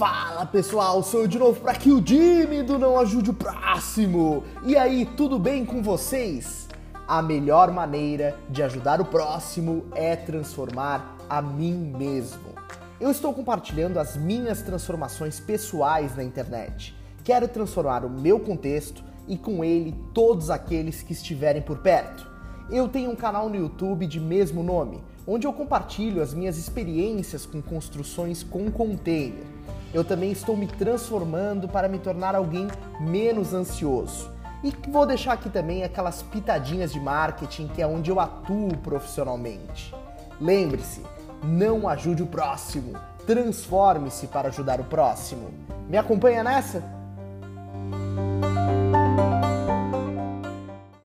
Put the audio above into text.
Fala pessoal, sou eu de novo para aqui o Jimmy do Não Ajude o Próximo. E aí, tudo bem com vocês? A melhor maneira de ajudar o próximo é transformar a mim mesmo. Eu estou compartilhando as minhas transformações pessoais na internet. Quero transformar o meu contexto e com ele todos aqueles que estiverem por perto. Eu tenho um canal no YouTube de mesmo nome, onde eu compartilho as minhas experiências com construções com container. Eu também estou me transformando para me tornar alguém menos ansioso. E vou deixar aqui também aquelas pitadinhas de marketing que é onde eu atuo profissionalmente. Lembre-se, não ajude o próximo, transforme-se para ajudar o próximo. Me acompanha nessa?